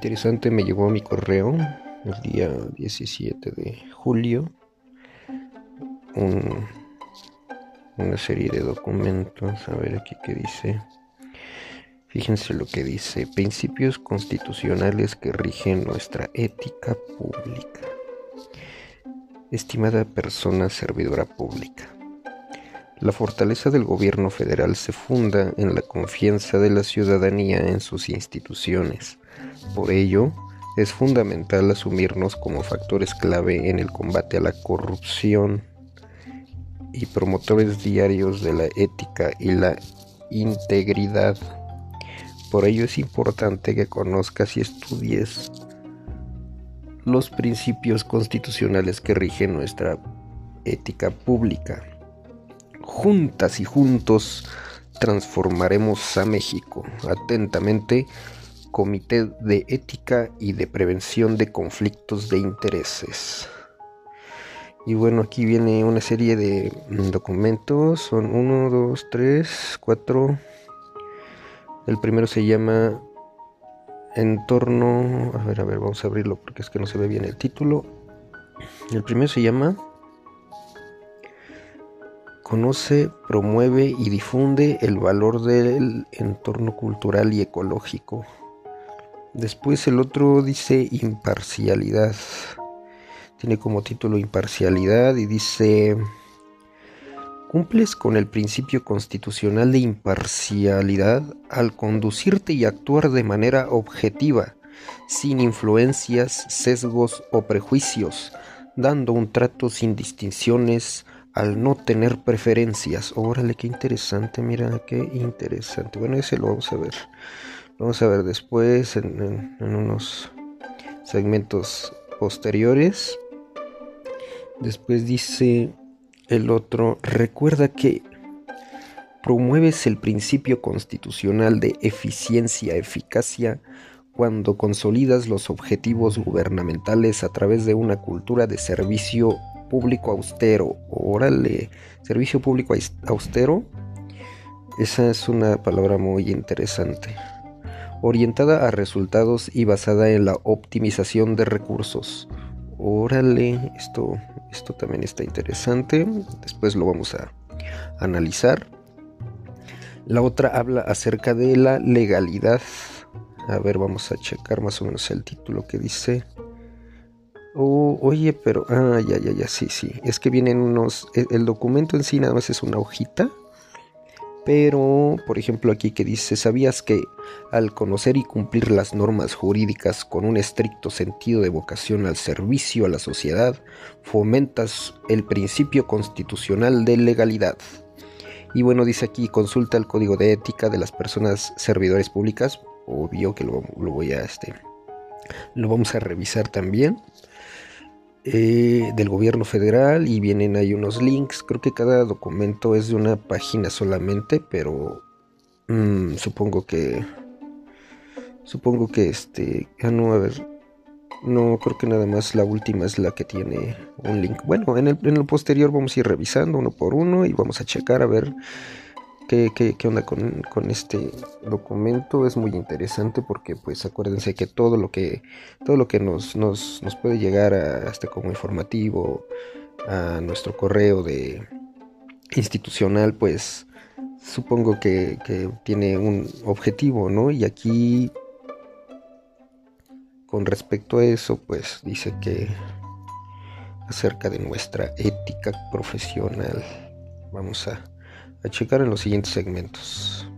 interesante, me llegó a mi correo el día 17 de julio una serie de documentos. A ver aquí qué dice. Fíjense lo que dice. Principios constitucionales que rigen nuestra ética pública. Estimada persona servidora pública. La fortaleza del gobierno federal se funda en la confianza de la ciudadanía en sus instituciones. Por ello, es fundamental asumirnos como factores clave en el combate a la corrupción y promotores diarios de la ética y la integridad. Por ello es importante que conozcas y estudies los principios constitucionales que rigen nuestra ética pública. Juntas y juntos transformaremos a México. Atentamente, Comité de Ética y de Prevención de Conflictos de Intereses. Y bueno, aquí viene una serie de documentos. Son 1, 2, 3, 4. El primero se llama Entorno. A ver, a ver, vamos a abrirlo porque es que no se ve bien el título. El primero se llama Conoce, promueve y difunde el valor del entorno cultural y ecológico. Después el otro dice imparcialidad. Tiene como título imparcialidad y dice, cumples con el principio constitucional de imparcialidad al conducirte y actuar de manera objetiva, sin influencias, sesgos o prejuicios, dando un trato sin distinciones al no tener preferencias. Órale, qué interesante, mira, qué interesante. Bueno, ese lo vamos a ver. Lo vamos a ver después en, unos segmentos posteriores. Después dice el otro, recuerda que promueves el principio constitucional de eficiencia, eficacia, cuando consolidas los objetivos gubernamentales a través de una cultura de servicio público austero. Órale, servicio público austero. Esa es una palabra muy interesante. Orientada a resultados y basada en la optimización de recursos. Órale, esto, esto también está interesante. Después lo vamos a analizar. La otra habla acerca de la legalidad. A ver, vamos a checar más o menos el título que dice. Oh, oye, pero. Ah, ya, ya, ya, sí, sí. Es que vienen unos. El, el, documento en sí nada más es una hojita. Pero, por ejemplo, aquí que dice: ¿Sabías que al conocer y cumplir las normas jurídicas con un estricto sentido de vocación al servicio a la sociedad, fomentas el principio constitucional de legalidad? Y bueno, dice aquí: consulta el código de ética de las personas servidores públicas. Obvio que lo, lo voy a. Este, lo vamos a revisar también. Eh, del gobierno federal y vienen ahí unos links. Creo que cada documento es de una página solamente, pero mm, supongo que supongo que este, ah no, a ver, no creo que nada más la última es la que tiene un link. Bueno, en el, en el posterior vamos a ir revisando uno por uno y vamos a checar a ver qué, onda con, este documento. Es muy interesante porque pues acuérdense que todo lo que, todo lo que nos, nos, puede llegar a, este como informativo a nuestro correo de institucional pues supongo que, que tiene un objetivo, ¿no? Y aquí con respecto a eso pues dice que acerca de nuestra ética profesional vamos a a checar en los siguientes segmentos.